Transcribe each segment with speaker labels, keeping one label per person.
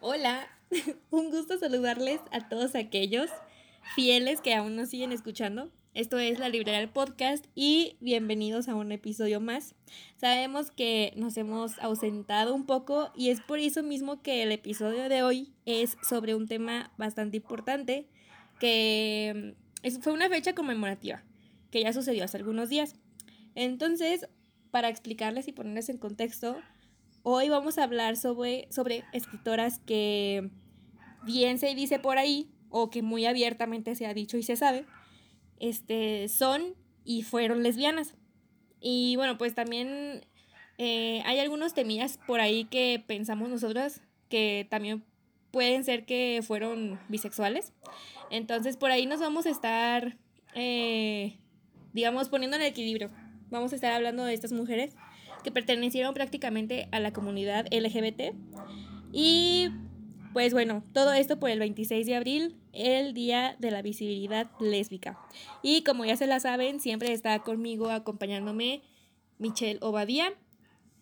Speaker 1: Hola, un gusto saludarles a todos aquellos fieles que aún nos siguen escuchando. Esto es La Librería del Podcast y bienvenidos a un episodio más. Sabemos que nos hemos ausentado un poco y es por eso mismo que el episodio de hoy es sobre un tema bastante importante que fue una fecha conmemorativa que ya sucedió hace algunos días. Entonces, para explicarles y ponerles en contexto, hoy vamos a hablar sobre, sobre escritoras que bien se dice por ahí o que muy abiertamente se ha dicho y se sabe este, son y fueron lesbianas. Y bueno, pues también eh, hay algunos temillas por ahí que pensamos nosotras que también pueden ser que fueron bisexuales. Entonces por ahí nos vamos a estar, eh, digamos, poniendo en equilibrio. Vamos a estar hablando de estas mujeres que pertenecieron prácticamente a la comunidad LGBT. Y pues bueno, todo esto por el 26 de abril, el Día de la Visibilidad Lésbica. Y como ya se la saben, siempre está conmigo acompañándome Michelle Obadía.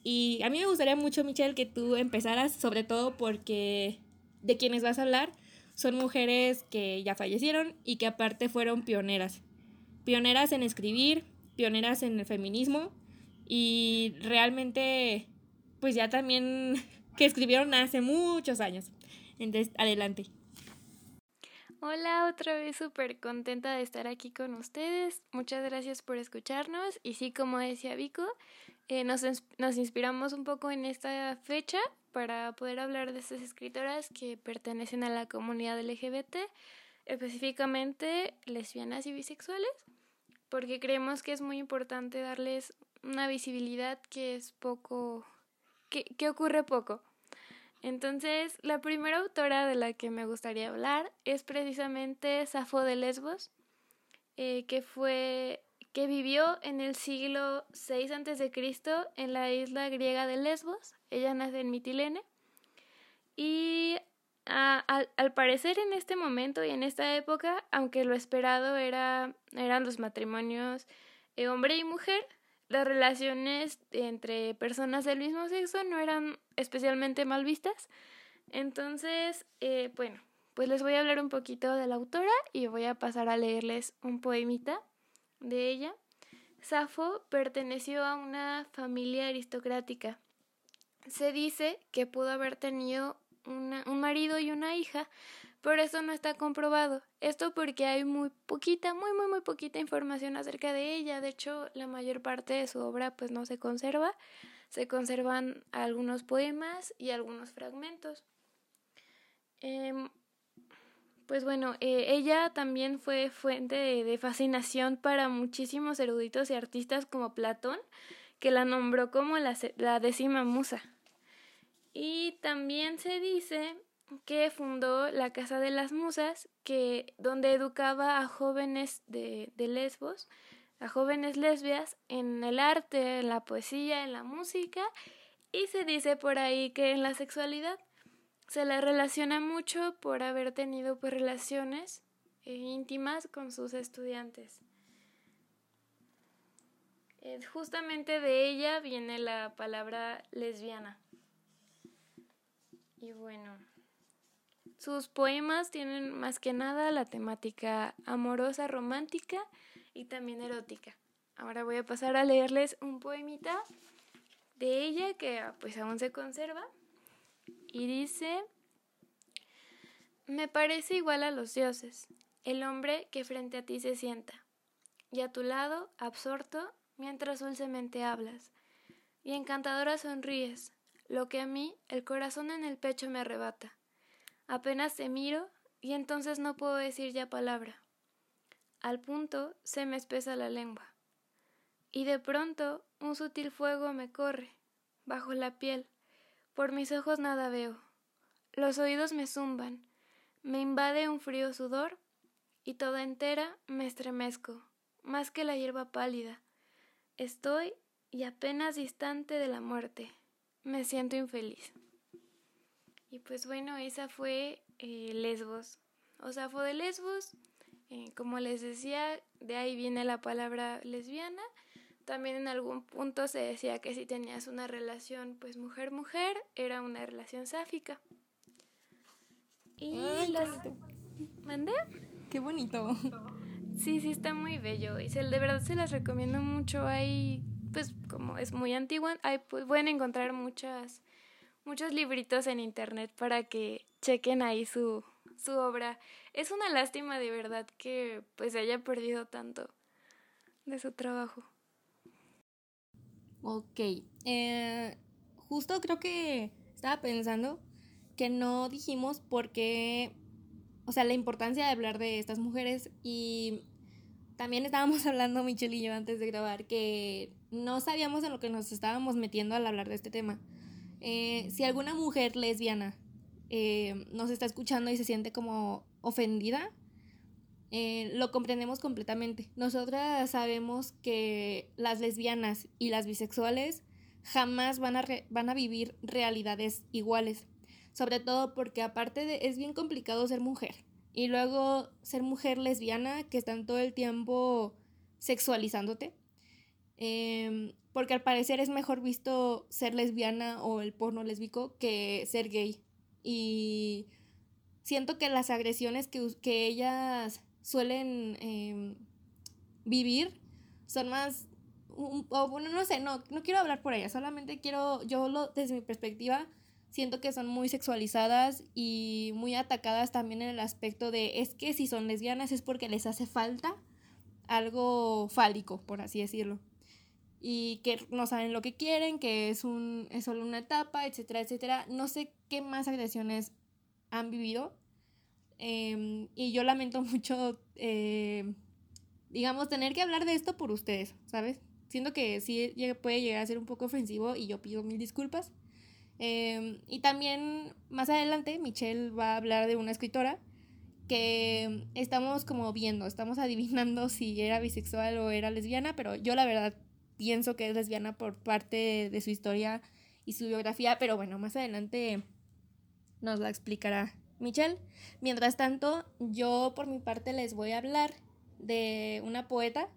Speaker 1: Y a mí me gustaría mucho, Michelle, que tú empezaras, sobre todo porque de quienes vas a hablar son mujeres que ya fallecieron y que aparte fueron pioneras. Pioneras en escribir, pioneras en el feminismo y realmente, pues ya también que escribieron hace muchos años. Entonces, adelante.
Speaker 2: Hola, otra vez súper contenta de estar aquí con ustedes. Muchas gracias por escucharnos. Y sí, como decía Vico, eh, nos, nos inspiramos un poco en esta fecha para poder hablar de estas escritoras que pertenecen a la comunidad LGBT, específicamente lesbianas y bisexuales, porque creemos que es muy importante darles una visibilidad que es poco, que, que ocurre poco. Entonces, la primera autora de la que me gustaría hablar es precisamente Safo de Lesbos, eh, que fue que vivió en el siglo VI a.C. en la isla griega de Lesbos. Ella nace en Mitilene. Y al, parecer en este momento y en esta época, aunque lo esperado era, eran los matrimonios de hombre y mujer, las relaciones entre personas del mismo sexo no eran especialmente mal vistas. Entonces, eh, bueno, pues les voy a hablar un poquito de la autora y voy a pasar a leerles un poemita de ella. Safo perteneció a una familia aristocrática. Se dice que pudo haber tenido un marido y una hija, pero eso no está comprobado. Esto porque hay muy poquita, muy, muy, muy poquita información acerca de ella. De hecho, la mayor parte de su obra pues no se conserva. Se conservan algunos poemas y algunos fragmentos. Em, pues bueno, eh, ella también fue fuente de, fascinación para muchísimos eruditos y artistas como Platón, que la nombró como la, la décima musa. Y también se dice que fundó la Casa de las Musas, que, donde educaba a jóvenes de, de Lesbos, a jóvenes lesbias en el arte, en la poesía, en la música, y se dice por ahí que en la sexualidad se la relaciona mucho por haber tenido pues, relaciones eh, íntimas con sus estudiantes. Eh, justamente de ella viene la palabra lesbiana. Y bueno. Sus poemas tienen más que nada la temática amorosa, romántica y también erótica. Ahora voy a pasar a leerles un poemita de ella que pues aún se conserva y dice, me parece igual a los dioses, el hombre que frente a ti se sienta, y a tu lado, absorto, mientras dulcemente hablas, y encantadora sonríes, lo que a mí el corazón en el pecho me arrebata. Apenas te miro y entonces no puedo decir ya palabra. Al punto se me espesa la lengua. Y de pronto un sutil fuego me corre, bajo la piel. Por mis ojos nada veo. Los oídos me zumban. Me invade un frío sudor y toda entera me estremezco, más que la hierba pálida. Estoy y apenas distante de la muerte. Me siento infeliz. Y pues bueno, esa fue eh, Lesbos. O sea, fue de Lesbos. Eh, como les decía, de ahí viene la palabra lesbiana. También en algún punto se decía que si tenías una relación pues mujer-mujer era una relación sáfica.
Speaker 1: Y las... ¿Mandé? Qué bonito.
Speaker 2: Sí, sí, está muy bello. Y se, de verdad se las recomiendo mucho. Hay, pues, como es muy antigua, hay, pues, pueden encontrar muchas, muchos libritos en internet para que chequen ahí su, su obra. Es una lástima de verdad que pues se haya perdido tanto de su trabajo.
Speaker 1: Ok. Eh, justo creo que estaba pensando que no dijimos por qué, o sea, la importancia de hablar de estas mujeres y también estábamos hablando Michelle y yo antes de grabar que no sabíamos en lo que nos estábamos metiendo al hablar de este tema. Eh, si alguna mujer lesbiana eh, nos está escuchando y se siente como ofendida, eh, lo comprendemos completamente. Nosotras sabemos que las lesbianas y las bisexuales jamás van a, van a vivir realidades iguales. Sobre todo porque aparte de es bien complicado ser mujer. Y luego ser mujer lesbiana que están todo el tiempo sexualizándote. Em, porque al parecer es mejor visto ser lesbiana o el porno lésbico que ser gay. Y siento que las agresiones que, que ellas suelen em, vivir son más, o bueno, no sé, no, no quiero hablar por ellas, solamente quiero, yo lo, desde mi perspectiva, siento que son muy sexualizadas y muy atacadas también en el aspecto de, es que si son lesbianas es porque les hace falta algo fálico, por así decirlo. Y que no saben lo que quieren, que es, un, es solo una etapa, etcétera, etcétera. No sé qué más agresiones han vivido, Em, y yo lamento mucho, eh, digamos, tener que hablar de esto por ustedes, ¿sabes? Siento que sí puede llegar a ser un poco ofensivo y yo pido mil disculpas. Em, y también más adelante Michelle va a hablar de una escritora que estamos como viendo, estamos adivinando si era bisexual o era lesbiana, pero yo la verdad pienso que es lesbiana por parte de su historia y su biografía, pero bueno, más adelante nos la explicará Michelle. Mientras tanto, yo por mi parte les voy a hablar de una poeta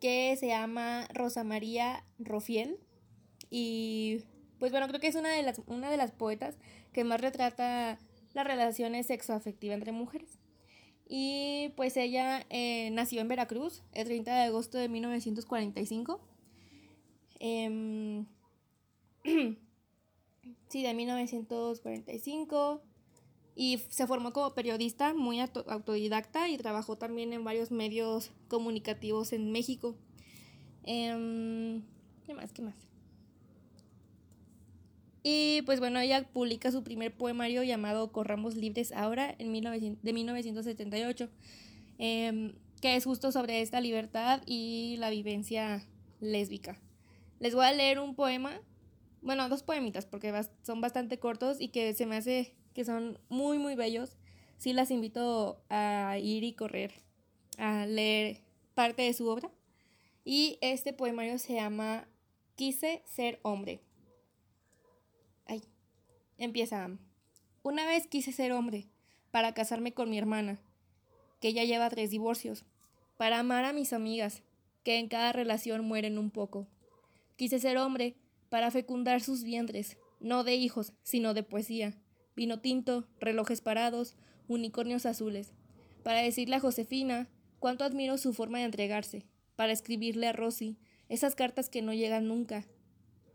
Speaker 1: que se llama Rosa María Rofiel. Y pues bueno, creo que es una de las, una de las poetas que más retrata las relaciones sexoafectivas entre mujeres. Y pues ella eh, nació en Veracruz el 30 de agosto de 1945. Em, sí, de 1945 y se formó como periodista muy autodidacta y trabajó también en varios medios comunicativos en México. Em, ¿Qué más? ¿Qué más? Y pues bueno, ella publica su primer poemario llamado Corramos Libres Ahora en de 1978, em, que es justo sobre esta libertad y la vivencia lésbica. Les voy a leer un poema, bueno, dos poemitas porque son bastante cortos y que se me hace que son muy, muy bellos. Sí las invito a ir y correr, a leer parte de su obra. Y este poemario se llama Quise ser hombre. Ay, empieza. Una vez quise ser hombre para casarme con mi hermana, que ya lleva tres divorcios, para amar a mis amigas, que en cada relación mueren un poco. Quise ser hombre para fecundar sus vientres, no de hijos, sino de poesía, vino tinto, relojes parados, unicornios azules, para decirle a Josefina cuánto admiro su forma de entregarse, para escribirle a Rosy esas cartas que no llegan nunca,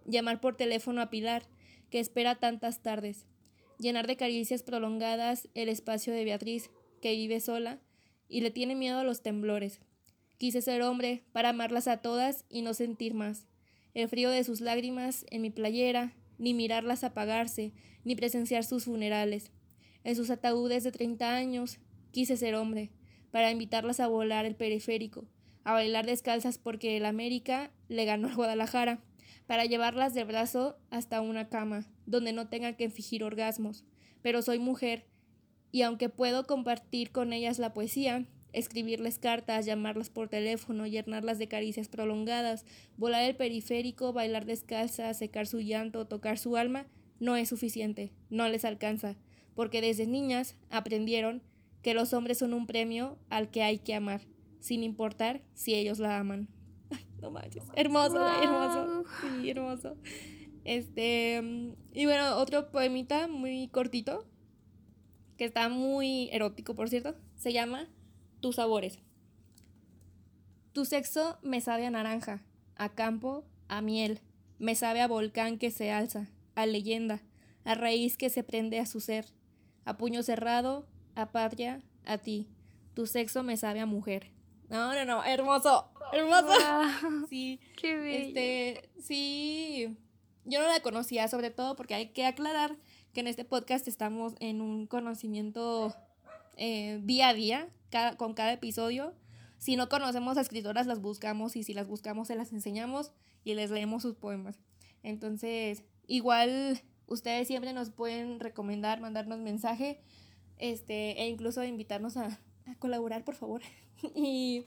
Speaker 1: llamar por teléfono a Pilar, que espera tantas tardes, llenar de caricias prolongadas el espacio de Beatriz, que vive sola y le tiene miedo a los temblores. Quise ser hombre para amarlas a todas y no sentir más. El frío de sus lágrimas en mi playera, ni mirarlas apagarse, ni presenciar sus funerales. En sus ataúdes de treinta años quise ser hombre, para invitarlas a volar el periférico, a bailar descalzas porque el América le ganó al Guadalajara, para llevarlas de brazo hasta una cama, donde no tenga que fingir orgasmos. Pero soy mujer, y aunque puedo compartir con ellas la poesía, escribirles cartas, llamarlas por teléfono, llenarlas de caricias prolongadas, volar el periférico, bailar descalza, secar su llanto, tocar su alma, no es suficiente, no les alcanza, porque desde niñas aprendieron que los hombres son un premio al que hay que amar, sin importar si ellos la aman. no manches. Hermoso, hermoso. Sí, hermoso. Este, y bueno, otro poemita muy cortito, que está muy erótico, por cierto, se llama Tus sabores. Tu sexo me sabe a naranja, a campo, a miel, me sabe a volcán que se alza, a leyenda, a raíz que se prende a su ser, a puño cerrado, a patria, a ti. Tu sexo me sabe a mujer. No, no, no, hermoso, hermoso. Sí.
Speaker 2: Qué bello.
Speaker 1: Este, sí. Yo no la conocía, sobre todo porque hay que aclarar que en este podcast estamos en un conocimiento eh, día a día, cada, con cada episodio. Si no conocemos a escritoras, las buscamos y si las buscamos, se las enseñamos y les leemos sus poemas. Entonces, igual ustedes siempre nos pueden recomendar, mandarnos mensaje este, e incluso invitarnos a, a colaborar, por favor. y,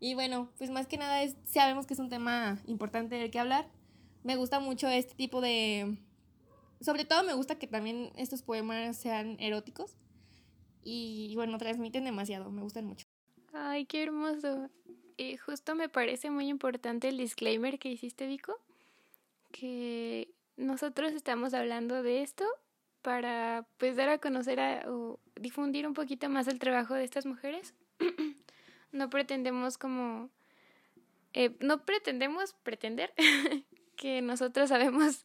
Speaker 1: y bueno, pues más que nada es, sabemos que es un tema importante del que hablar. Me gusta mucho este tipo de... Sobre todo me gusta que también estos poemas sean eróticos. Y bueno, transmiten demasiado, me gustan mucho.
Speaker 2: Ay, qué hermoso. Y justo me parece muy importante el disclaimer que hiciste, Vico, que nosotros estamos hablando de esto para pues dar a conocer o difundir un poquito más el trabajo de estas mujeres. no pretendemos como eh, no pretendemos pretender que nosotros sabemos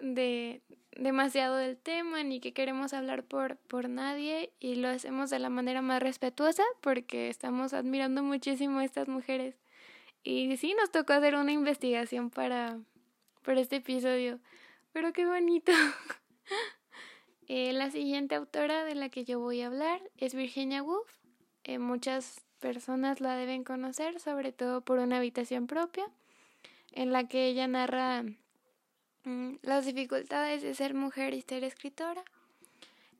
Speaker 2: de demasiado del tema ni que queremos hablar por, por nadie y lo hacemos de la manera más respetuosa porque estamos admirando muchísimo a estas mujeres. Y sí, nos tocó hacer una investigación para, para este episodio. Pero qué bonito. eh, la siguiente autora de la que yo voy a hablar es Virginia Woolf. Eh, muchas personas la deben conocer, sobre todo por una habitación propia, en la que ella narra las dificultades de ser mujer y ser escritora.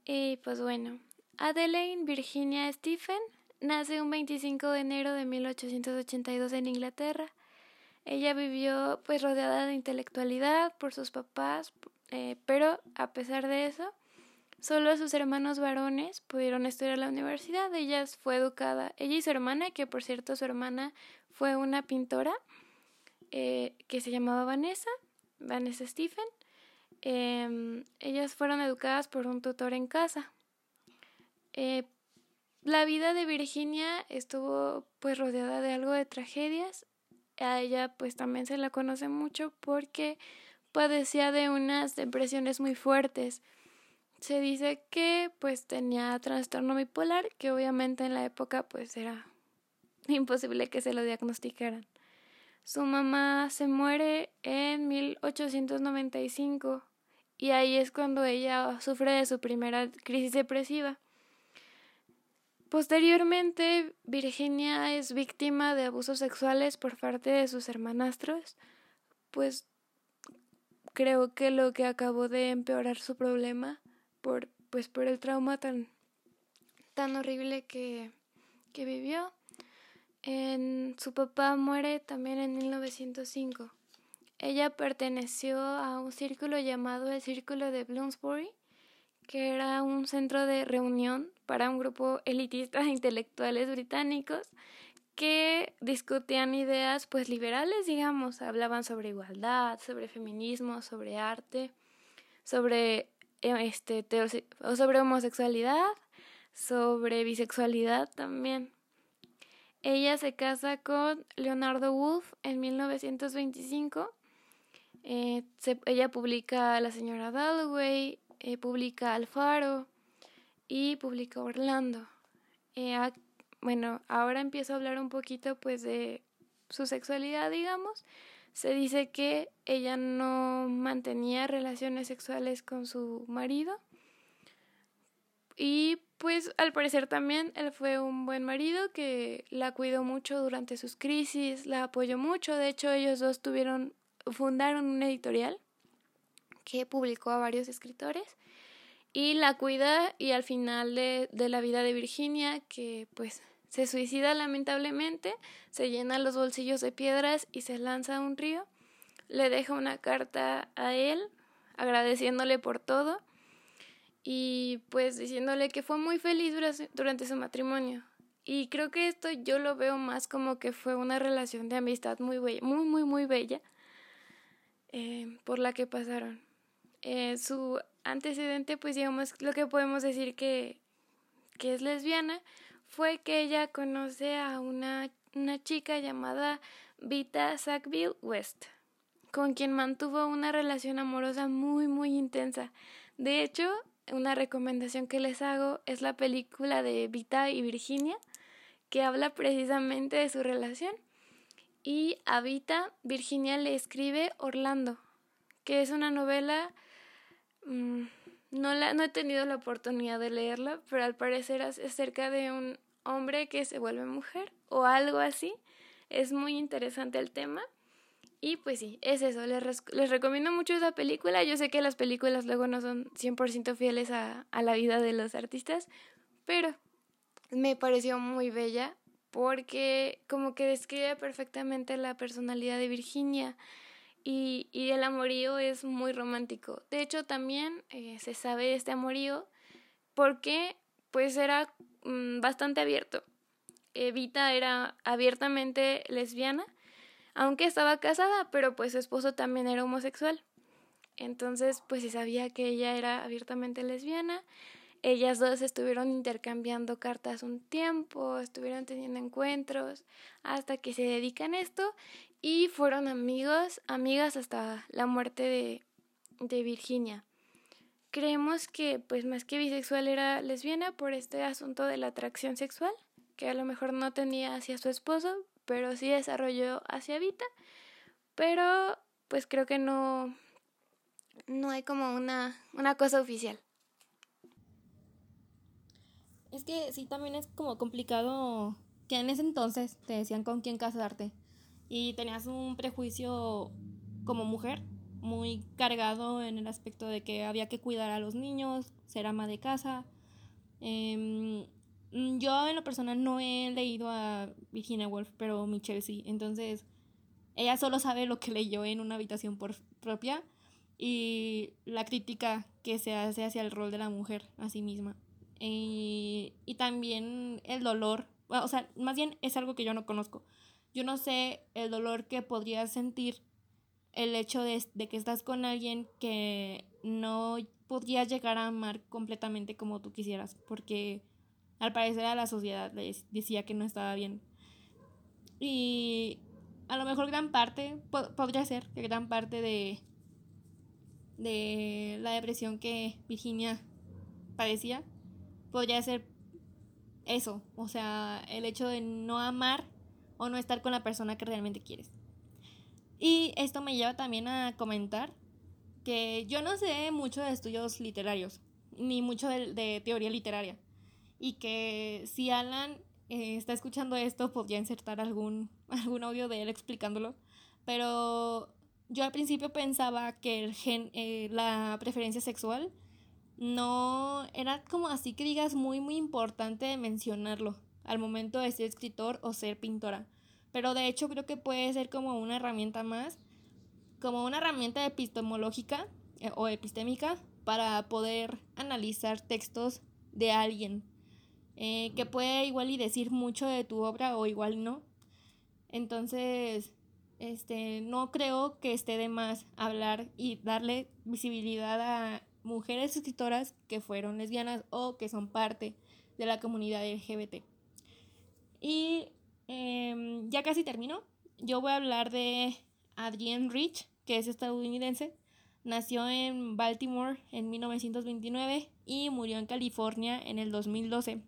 Speaker 2: Y pues bueno, Adelaine Virginia Stephen nace un 25 de enero de 1882 en Inglaterra. Ella vivió pues rodeada de intelectualidad por sus papás, eh, pero a pesar de eso, solo sus hermanos varones pudieron estudiar la universidad. Ella fue educada, ella y su hermana, que por cierto su hermana fue una pintora eh, que se llamaba Vanessa, Vanessa Stephen. Em, ellas fueron educadas por un tutor en casa. Eh, la vida de Virginia estuvo pues rodeada de algo de tragedias. A ella pues también se la conoce mucho porque padecía de unas depresiones muy fuertes. Se dice que pues tenía trastorno bipolar, que obviamente en la época pues era imposible que se lo diagnosticaran. Su mamá se muere en 1895 y ahí es cuando ella sufre de su primera crisis depresiva. Posteriormente, Virginia es víctima de abusos sexuales por parte de sus hermanastros, pues creo que lo que acabó de empeorar su problema por pues por el trauma tan tan horrible que, que vivió. Su papá muere también en 1905. Ella perteneció a un círculo llamado el Círculo de Bloomsbury, que era un centro de reunión para un grupo elitista de intelectuales británicos que discutían ideas pues liberales, digamos, hablaban sobre igualdad, sobre feminismo, sobre arte, sobre este sobre homosexualidad, sobre bisexualidad también. Ella se casa con Leonardo Woolf en 1925. Eh, ella publica La señora Dalloway, eh, publica Alfaro y publica Orlando. Eh, bueno, ahora empiezo a hablar un poquito pues de su sexualidad, digamos. Se dice que ella no mantenía relaciones sexuales con su marido y pues al parecer también él fue un buen marido que la cuidó mucho durante sus crisis, la apoyó mucho. De hecho, ellos dos tuvieron, fundaron una editorial que publicó a varios escritores y la cuida y al final de, de la vida de Virginia, que pues se suicida lamentablemente, se llena los bolsillos de piedras y se lanza a un río, le deja una carta a él agradeciéndole por todo y pues diciéndole que fue muy feliz durante su matrimonio. Y creo que esto yo lo veo más como que fue una relación de amistad muy bella, muy, muy, muy bella eh, por la que pasaron. Eh, su antecedente, pues digamos, lo que podemos decir que, que es lesbiana, fue que ella conoce a una, una chica llamada Vita Sackville West, con quien mantuvo una relación amorosa muy, muy intensa. De hecho, una recomendación que les hago es la película de Vita y Virginia, que habla precisamente de su relación. Y a Vita, Virginia le escribe Orlando, que es una novela... Mm, no, la, no he tenido la oportunidad de leerla, pero al parecer es acerca de un hombre que se vuelve mujer o algo así. Es muy interesante el tema. Y pues sí, es eso. Les, les recomiendo mucho esa película. Yo sé que las películas luego no son 100% fieles a, a la vida de los artistas, pero me pareció muy bella porque como que describe perfectamente la personalidad de Virginia y, y el amorío es muy romántico. De hecho, también eh, se sabe de este amorío porque pues era mm, bastante abierto. Evita era abiertamente lesbiana, aunque estaba casada, pero pues su esposo también era homosexual. Entonces, pues se sabía que ella era abiertamente lesbiana. Ellas dos estuvieron intercambiando cartas un tiempo, estuvieron teniendo encuentros hasta que se dedican a esto y fueron amigos, amigas hasta la muerte de, de Virginia. Creemos que pues más que bisexual era lesbiana por este asunto de la atracción sexual, que a lo mejor no tenía hacia su esposo, pero sí desarrolló hacia Vita, pero pues creo que no, no hay como una, una cosa oficial.
Speaker 1: Es que sí, también es como complicado que en ese entonces te decían con quién casarte y tenías un prejuicio como mujer muy cargado en el aspecto de que había que cuidar a los niños, ser ama de casa. Em, yo en lo personal no he leído a Virginia Woolf, pero Michelle sí. Entonces, ella solo sabe lo que leyó en una habitación propia y la crítica que se hace hacia el rol de la mujer a sí misma. y también el dolor, o sea, más bien es algo que yo no conozco yo no sé el dolor que podrías sentir el hecho de, que estás con alguien que no podrías llegar a amar completamente como tú quisieras, porque al parecer a la sociedad les decía que no estaba bien. Y a lo mejor gran parte, podría ser que gran parte de, de la depresión que Virginia padecía, podría ser eso, o sea, el hecho de no amar o no estar con la persona que realmente quieres. Y esto me lleva también a comentar que yo no sé mucho de estudios literarios, ni mucho de, teoría literaria. Y que si Alan eh, está escuchando esto, podría insertar algún, algún audio de él explicándolo. Pero yo al principio pensaba que el gen, eh, la preferencia sexual no era como así que digas muy, muy importante mencionarlo al momento de ser escritor o ser pintora. Pero de hecho creo que puede ser como una herramienta más, como una herramienta epistemológica eh, o epistémica para poder analizar textos de alguien, eh, que puede igual y decir mucho de tu obra o igual no. Entonces, este, no creo que esté de más hablar y darle visibilidad a mujeres escritoras que fueron lesbianas o que son parte de la comunidad LGBT. Y em, ya casi termino. Yo voy a hablar de Adrienne Rich, que es estadounidense. Nació en Baltimore en 1929 y murió en California en el 2012.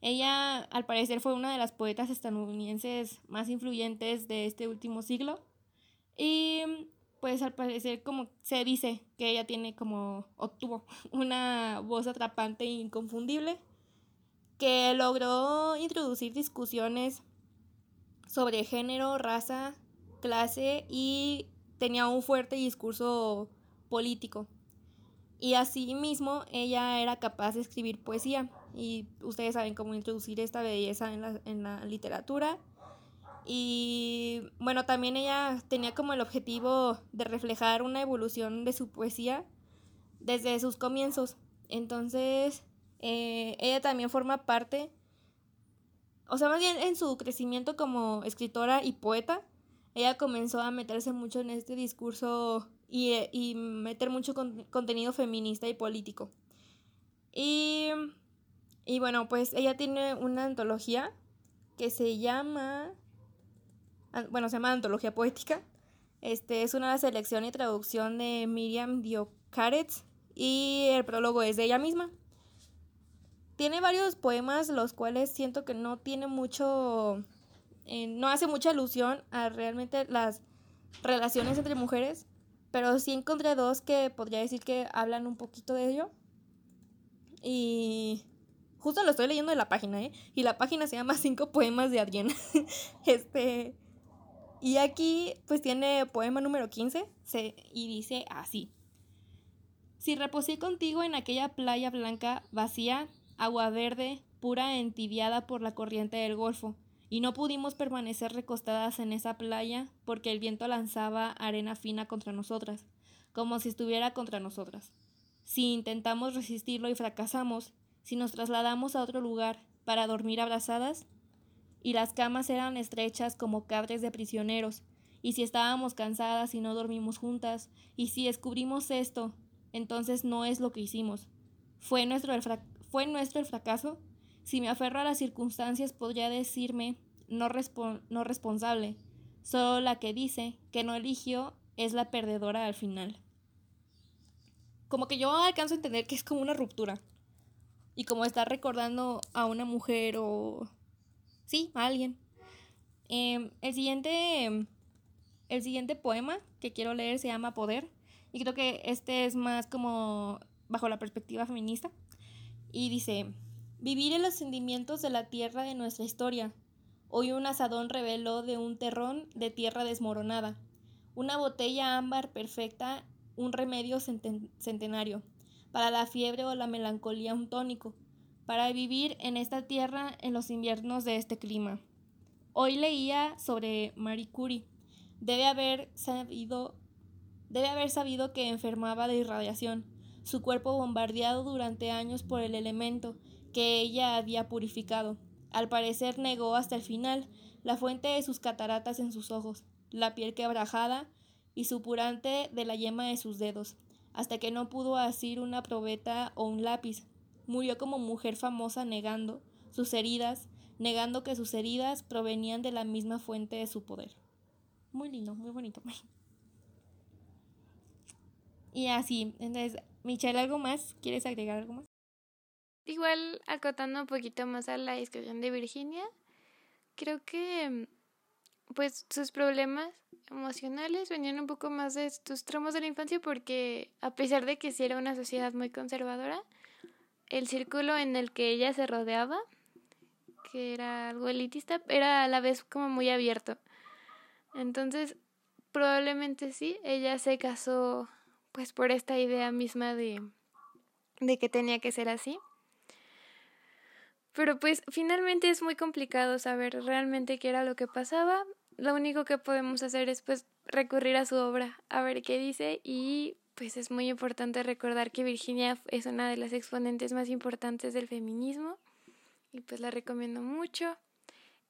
Speaker 1: Ella, al parecer, fue una de las poetas estadounidenses más influyentes de este último siglo. Y pues al parecer como se dice que ella tiene como obtuvo una voz atrapante e inconfundible que logró introducir discusiones sobre género, raza, clase y tenía un fuerte discurso político. Y asimismo ella era capaz de escribir poesía y ustedes saben cómo introducir esta belleza en la, en la literatura. Y bueno, también ella tenía como el objetivo de reflejar una evolución de su poesía desde sus comienzos Entonces, eh, ella también forma parte, o sea, más bien en su crecimiento como escritora y poeta, ella comenzó a meterse mucho en este discurso y, y meter mucho contenido feminista y político. Y, y bueno, pues ella tiene una antología que se llama, bueno, se llama Antología Poética. Este es una selección y traducción de Miriam Diocaretz y el prólogo es de ella misma. Tiene varios poemas los cuales siento que no tiene mucho, eh, no hace mucha alusión a realmente las relaciones entre mujeres, pero sí encontré dos que podría decir que hablan un poquito de ello. Y justo lo estoy leyendo de la página, ¿eh? Y la página se llama Cinco poemas de Adriana. este. Y aquí, pues tiene poema número 15 y dice así. Si reposé contigo en aquella playa blanca, vacía, agua verde, pura entibiada por la corriente del Golfo, y no pudimos permanecer recostadas en esa playa porque el viento lanzaba arena fina contra nosotras, como si estuviera contra nosotras. Si intentamos resistirlo y fracasamos, si nos trasladamos a otro lugar para dormir abrazadas, y las camas eran estrechas como cables de prisioneros, y si estábamos cansadas y no dormimos juntas, y si descubrimos esto, entonces no es lo que hicimos. ¿Fue nuestro el, ¿fue nuestro fracaso? Si me aferro a las circunstancias podría decirme no, no responsable. Solo la que dice que no eligió es la perdedora al final. Como que yo alcanzo a entender que es como una ruptura. Y como estar recordando a una mujer o... Sí, a alguien. Em, el siguiente... El siguiente poema que quiero leer se llama Poder. Y creo que este es más como bajo la perspectiva feminista. Y dice, vivir en los sentimientos de la tierra de nuestra historia. Hoy un asadón reveló de un terrón de tierra desmoronada. Una botella ámbar perfecta, un remedio centenario. Para la fiebre o la melancolía un tónico. Para vivir en esta tierra en los inviernos de este clima. Hoy leía sobre Marie Curie. Debe haber sabido Debe haber sabido que enfermaba de irradiación, su cuerpo bombardeado durante años por el elemento que ella había purificado. Al parecer negó hasta el final la fuente de sus cataratas en sus ojos, la piel quebrajada y supurante de la yema de sus dedos, hasta que no pudo asir una probeta o un lápiz. Murió como mujer famosa negando sus heridas, negando que sus heridas provenían de la misma fuente de su poder. Muy lindo, muy bonito. Y así, entonces, Michelle, ¿algo más? ¿Quieres agregar algo más?
Speaker 2: Igual, acotando un poquito más a la discusión de Virginia, creo que pues sus problemas emocionales venían un poco más de estos tramos de la infancia porque a pesar de que sí era una sociedad muy conservadora, el círculo en el que ella se rodeaba, que era algo elitista, era a la vez como muy abierto. Entonces, probablemente sí, ella se casó pues por esta idea misma de, de que tenía que ser así. Pero pues finalmente es muy complicado saber realmente qué era lo que pasaba. Lo único que podemos hacer es pues recurrir a su obra, a ver qué dice y pues es muy importante recordar que Virginia es una de las exponentes más importantes del feminismo y pues la recomiendo mucho.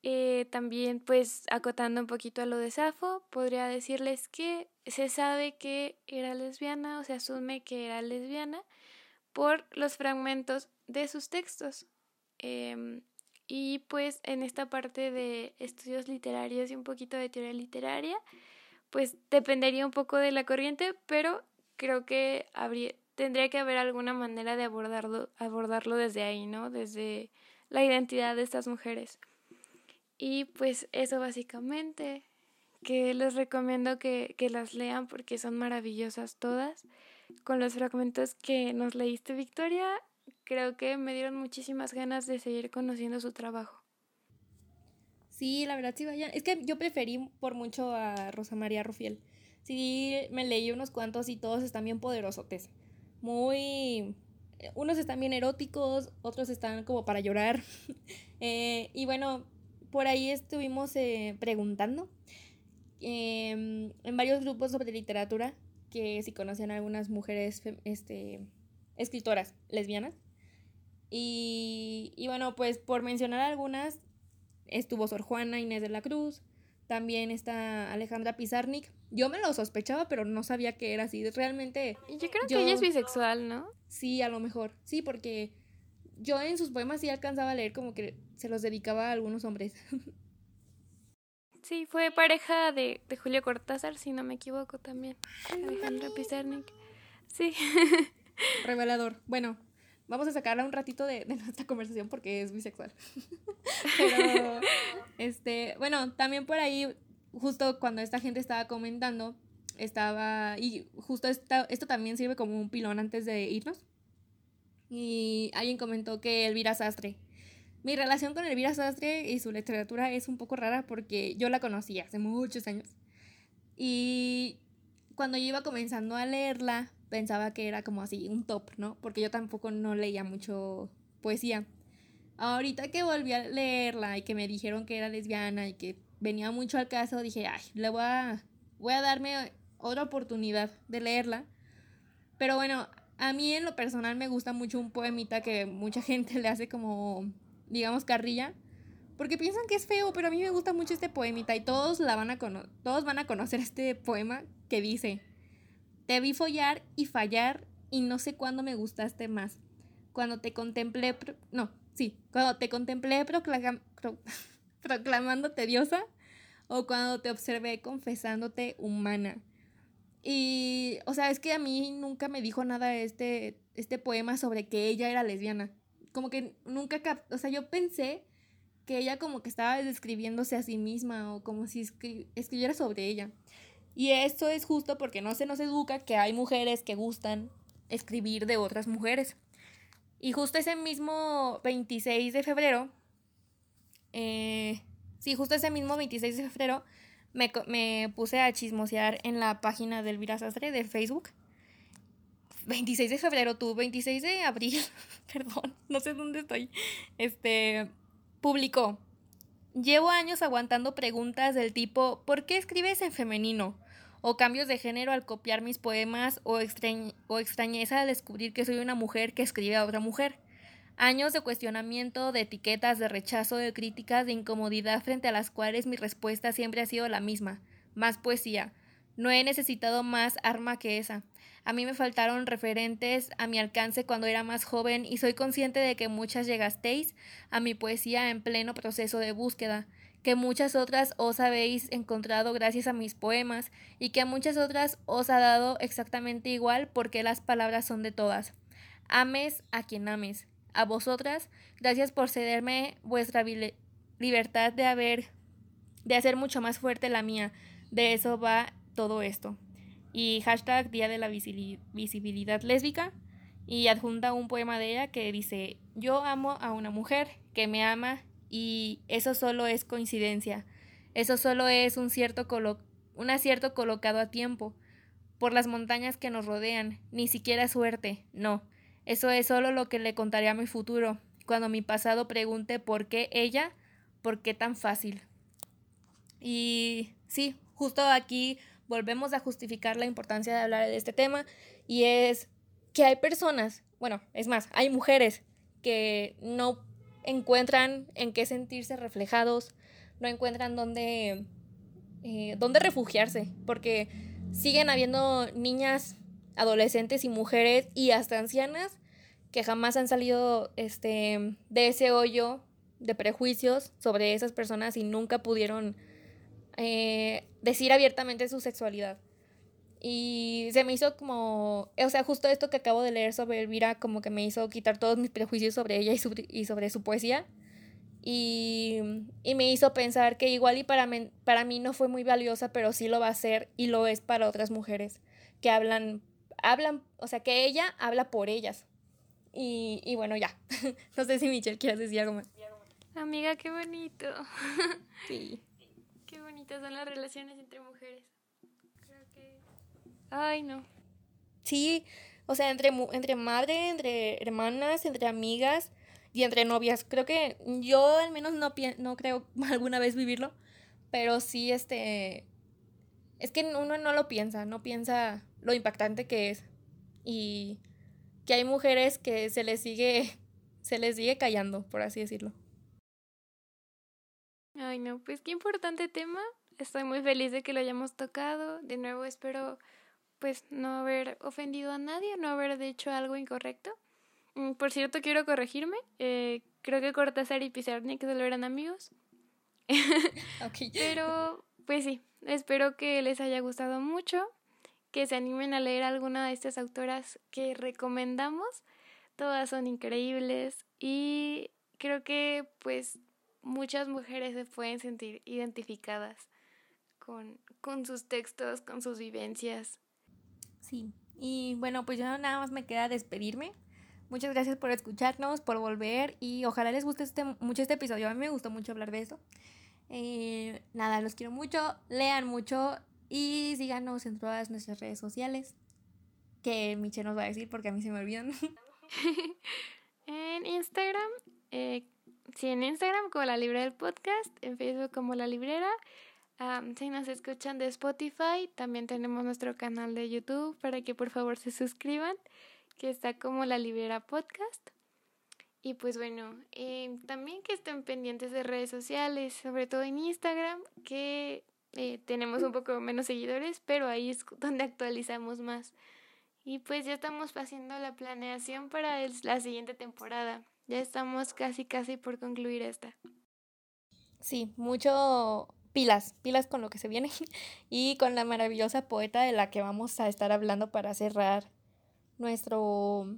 Speaker 2: Eh, también, pues, acotando un poquito a lo de Safo, podría decirles que se sabe que era lesbiana o se asume que era lesbiana por los fragmentos de sus textos. Em, y pues en esta parte de estudios literarios y un poquito de teoría literaria, pues dependería un poco de la corriente, pero creo que habría, tendría que haber alguna manera de abordarlo, abordarlo desde ahí, ¿no? Desde la identidad de estas mujeres. Y pues eso básicamente, que les recomiendo que, que las lean porque son maravillosas todas. Con los fragmentos que nos leíste, Victoria, creo que me dieron muchísimas ganas de seguir conociendo su trabajo.
Speaker 1: Sí, la verdad sí vayan. Es que yo preferí por mucho a Rosa María Rufiel. Sí, me leí unos cuantos y todos están bien poderosotes. Muy... Unos están bien eróticos, otros están como para llorar. eh, y bueno, por ahí estuvimos eh, preguntando em, en varios grupos sobre literatura que si conocían a algunas mujeres este, escritoras lesbianas. Y, y bueno, pues por mencionar algunas, estuvo Sor Juana Inés de la Cruz, también está Alejandra Pizarnik. Yo me lo sospechaba, pero no sabía que era así. Realmente.
Speaker 2: Yo creo que ella es bisexual, ¿no?
Speaker 1: Sí, a lo mejor. Sí, porque yo en sus poemas sí alcanzaba a leer como que se los dedicaba a algunos hombres.
Speaker 2: Sí, fue pareja de, de Julio Cortázar, si no me equivoco también. Alejandra Pizarnik. Sí.
Speaker 1: Revelador. Bueno, vamos a sacarla un ratito de, de, nuestra conversación porque es bisexual. Pero, este, bueno, también por ahí, justo cuando esta gente estaba comentando, estaba, y justo esta, esto también sirve como un pilón antes de irnos. Y alguien comentó que Elvira Sastre. Mi relación con Elvira Sastre y su literatura es un poco rara porque yo la conocí hace muchos años. Y cuando yo iba comenzando a leerla, pensaba que era como así, un top, ¿no? Porque yo tampoco no leía mucho poesía. Ahorita que volví a leerla y que me dijeron que era lesbiana y que venía mucho al caso, dije, ay, le voy a, voy a darme otra oportunidad de leerla. Pero bueno, a mí en lo personal me gusta mucho un poemita que mucha gente le hace como, digamos, carrilla. Porque piensan que es feo, pero a mí me gusta mucho este poemita y todos, la van a todos van a conocer este poema que dice, te vi follar y fallar y no sé cuándo me gustaste más. Cuando te contemplé, no, sí, cuando te contemplé proclamándote diosa o cuando te observé confesándote humana. Y, o sea, es que a mí nunca me dijo nada este, este poema sobre que ella era lesbiana. Como que nunca, o sea, yo pensé que ella como que estaba describiéndose a sí misma o como si escribiera sobre ella. Y esto es justo porque no se nos educa que hay mujeres que gustan escribir de otras mujeres. Y justo ese mismo 26 de febrero, eh, sí, justo ese mismo 26 de febrero, me, me puse a chismosear en la página del Sastre de Facebook. 26 de febrero, tú, 26 de abril, perdón, no sé dónde estoy. Este publicó. Llevo años aguantando preguntas del tipo ¿por qué escribes en femenino? O cambios de género al copiar mis poemas o, o extrañeza al descubrir que soy una mujer que escribe a otra mujer. Años de cuestionamiento, de etiquetas, de rechazo, de críticas, de incomodidad frente a las cuales mi respuesta siempre ha sido la misma. Más poesía. No he necesitado más arma que esa. A mí me faltaron referentes a mi alcance cuando era más joven y soy consciente de que muchas llegasteis a mi poesía en pleno proceso de búsqueda, que muchas otras os habéis encontrado gracias a mis poemas y que a muchas otras os ha dado exactamente igual porque las palabras son de todas. Ames a quien ames, a vosotras, gracias por cederme vuestra libertad de haber, de hacer mucho más fuerte la mía. De eso va todo esto. Y hashtag Día de la Visibilidad Lésbica. Y adjunta un poema de ella que dice, yo amo a una mujer que me ama y eso solo es coincidencia. Eso solo es un cierto colo un acierto colocado a tiempo por las montañas que nos rodean, ni siquiera suerte, no. Eso es solo lo que le contaré a mi futuro, cuando mi pasado pregunte por qué ella, por qué tan fácil. Y sí, justo aquí volvemos a justificar la importancia de hablar de este tema y es que hay personas, bueno, es más, hay mujeres que no encuentran en qué sentirse reflejados, no encuentran dónde, eh, dónde refugiarse, porque siguen habiendo niñas adolescentes y mujeres y hasta ancianas que jamás han salido este, de ese hoyo de prejuicios sobre esas personas y nunca pudieron eh, decir abiertamente su sexualidad. Y se me hizo como, o sea, justo esto que acabo de leer sobre Elvira, como que me hizo quitar todos mis prejuicios sobre ella y, y sobre su poesía. Y, y, me hizo pensar que igual y para, para mí no fue muy valiosa, pero sí lo va a ser y lo es para otras mujeres que hablan hablan, o sea, que ella habla por ellas. Y, y bueno, ya. no sé si Michelle quieres decir algo más.
Speaker 2: Amiga, qué bonito. sí. Qué bonitas son las relaciones entre mujeres. Ay, no.
Speaker 1: Sí, o sea, entre, entre madre, entre hermanas, entre amigas y entre novias. Creo que yo al menos no, no creo alguna vez vivirlo, pero sí, este... Es que uno no lo piensa, no piensa lo impactante que es. Y que hay mujeres que se les sigue, se les sigue callando, por así decirlo.
Speaker 2: Ay, no, pues qué importante tema. Estoy muy feliz de que lo hayamos tocado. De nuevo espero pues no haber ofendido a nadie, no haber dicho algo incorrecto. Mm, por cierto, quiero corregirme. Eh, creo que Cortázar y Pizarnik solo eran amigos.
Speaker 1: okay.
Speaker 2: Pero, pues sí, espero que les haya gustado mucho, que se animen a leer alguna de estas autoras que recomendamos. Todas son increíbles y creo que pues muchas mujeres se pueden sentir identificadas con, con sus textos, con sus vivencias.
Speaker 1: Sí, y bueno, pues ya nada más me queda despedirme. Muchas gracias por escucharnos, por volver y ojalá les guste este, mucho este episodio. A mí me gustó mucho hablar de eso. Eh, nada, los quiero mucho, lean mucho y síganos en todas nuestras redes sociales. Que Miche nos va a decir porque a mí se me olvidan.
Speaker 2: en Instagram, eh, sí, en Instagram como la librera del podcast, en Facebook como la librera. Si nos escuchan de Spotify, también tenemos nuestro canal de YouTube para que por favor se suscriban, que está como la librera podcast. Y pues bueno, eh, también que estén pendientes de redes sociales, sobre todo en Instagram, que eh, tenemos un poco menos seguidores, pero ahí es donde actualizamos más. Y pues ya estamos haciendo la planeación para la siguiente temporada. Ya estamos casi, casi por concluir esta.
Speaker 1: Sí, mucho pilas, pilas con lo que se viene y con la maravillosa poeta de la que vamos a estar hablando para cerrar nuestro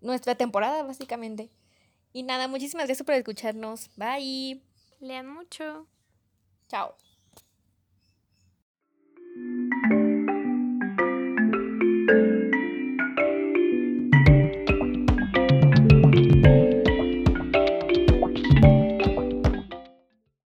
Speaker 1: nuestra temporada básicamente. Y nada, muchísimas gracias por escucharnos. Bye.
Speaker 2: Lean mucho.
Speaker 1: Chao.